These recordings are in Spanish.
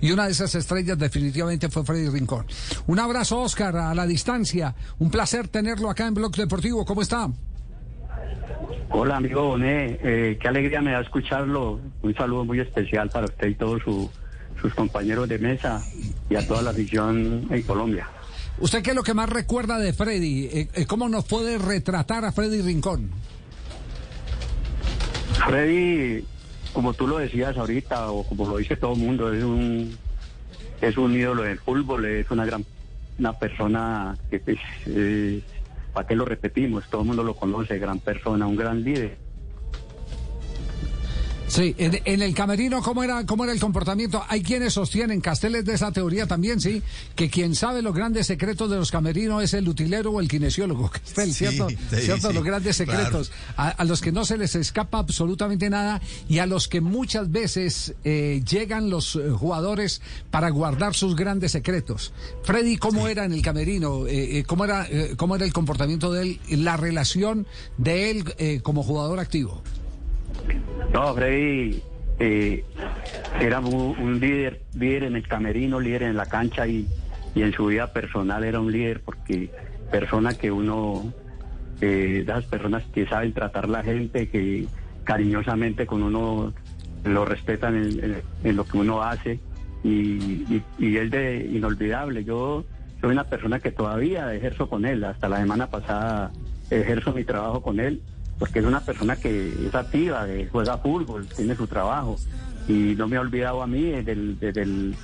Y una de esas estrellas definitivamente fue Freddy Rincón. Un abrazo, Oscar, a la distancia. Un placer tenerlo acá en Blog Deportivo. ¿Cómo está? Hola, amigo Bonet. Eh, qué alegría me da escucharlo. Un saludo muy especial para usted y todos su- sus compañeros de mesa y a toda la afición en Colombia. ¿Usted qué es lo que más recuerda de Freddy? Eh, eh, ¿Cómo nos puede retratar a Freddy Rincón? Freddy, como tú lo decías ahorita, o como lo dice todo el mundo, es un, es un ídolo del fútbol, es una gran una persona que, pues, eh, ¿para qué lo repetimos? Todo el mundo lo conoce, gran persona, un gran líder. Sí, en, en el camerino, ¿cómo era, ¿cómo era el comportamiento? Hay quienes sostienen, Casteles de esa teoría también, sí, que quien sabe los grandes secretos de los camerinos es el utilero o el kinesiólogo, Castel, Sí, ¿cierto? sí, ¿Cierto? sí, los grandes claro. secretos, a, a los que no se les escapa absolutamente nada y a los que muchas veces eh, llegan los eh, jugadores para guardar sus grandes secretos. Freddy, ¿cómo era en el camerino? Eh, eh, ¿cómo, era, eh, ¿Cómo era el comportamiento de él, la relación de él eh, como jugador activo? No, Freddy eh, era un, un líder, líder en el camerino, líder en la cancha y, y en su vida personal era un líder porque persona que uno, eh, personas que saben tratar la gente, que cariñosamente con uno lo respetan en lo que uno hace y, y, y es de inolvidable. Yo soy una persona que todavía ejerzo con él, hasta la semana pasada ejerzo mi trabajo con él porque es una persona que es activa, que juega fútbol, tiene su trabajo. Y no me he olvidado a mí desde el, desde el,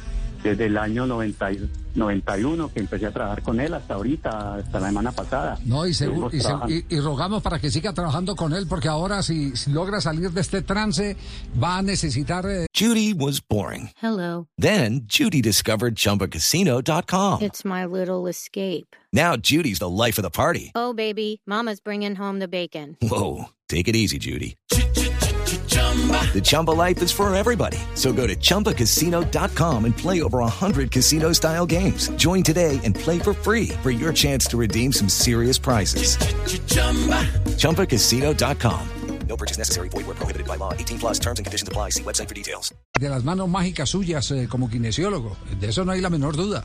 desde el año 90 y- 91 que empecé a trabajar con él hasta ahorita, hasta la semana pasada. No, y, seguro, y, se- trabajando. y- y rogamos para que siga trabajando con él, porque ahora si, si logra salir de este trance, va a necesitar... eh, Judy was boring. Hello. Then Judy discovered ChumbaCasino.com. It's my little escape. Now Judy's the life of the party. Oh, baby, Mama's bringing home the bacon. Whoa, take it easy, Judy. The Chumba life is for everybody. So go to ChumbaCasino.com and play over 100 casino style games. Join today and play for free for your chance to redeem some serious prizes. ChumbaCasino.com. No purchase necessary. Void where prohibited by law. 18 plus terms and conditions apply. See website for details. de las manos mágicas suyas eh, como kinesiólogo. De eso no hay la menor duda.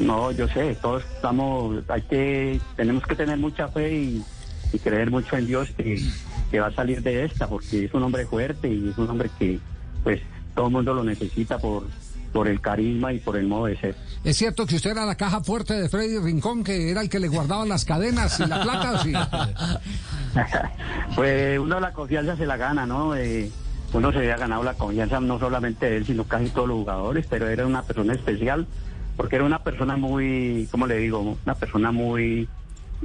No, yo sé, todos estamos, hay que, tenemos que tener mucha fe y, y creer mucho en Dios que, que va a salir de esta, porque es un hombre fuerte y es un hombre que, pues, todo el mundo lo necesita por, por el carisma y por el modo de ser. ¿Es cierto que usted era la caja fuerte de Freddy Rincón, que era el que le guardaba las cadenas y la plata? Sí. pues uno la confianza se la gana, ¿no? Eh, uno se había ganado la confianza no solamente de él, sino casi todos los jugadores, pero era una persona especial, porque era una persona muy, ¿cómo le digo? Una persona muy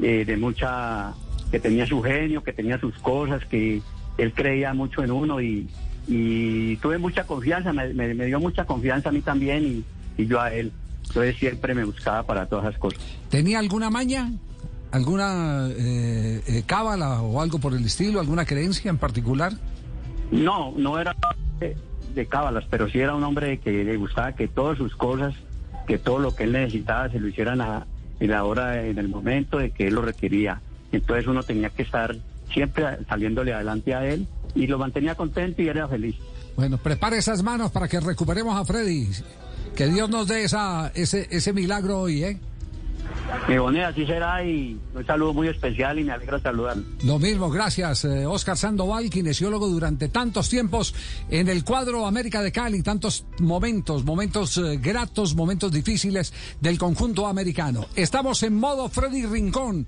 eh, de mucha, que tenía su genio, que tenía sus cosas, que él creía mucho en uno y, y tuve mucha confianza, me, me- me dio mucha confianza a mí también y, y yo a él. Entonces siempre me buscaba para todas esas cosas. ¿Tenía alguna maña? ¿Alguna eh, eh, cábala o algo por el estilo? ¿Alguna creencia en particular? No, no era de, de cábalas, pero sí era un hombre que le gustaba que todas sus cosas, que todo lo que él necesitaba se lo hicieran a, en la hora, en el momento de que él lo requería. Entonces uno tenía que estar siempre saliéndole adelante a él y lo mantenía contento y era feliz. Bueno, prepare esas manos para que recuperemos a Freddy. Que Dios nos dé esa, ese, ese milagro hoy, ¿eh? Bonet, así será y un saludo muy especial y me alegra saludarlo. Lo mismo, gracias. eh, Oscar Sandoval, kinesiólogo durante tantos tiempos en el cuadro América de Cali, tantos momentos, momentos eh, gratos, momentos difíciles del conjunto americano. Estamos en modo Freddy Rincón.